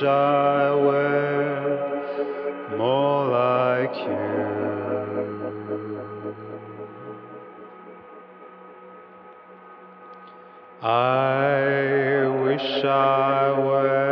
wish I were more like you. I wish I were.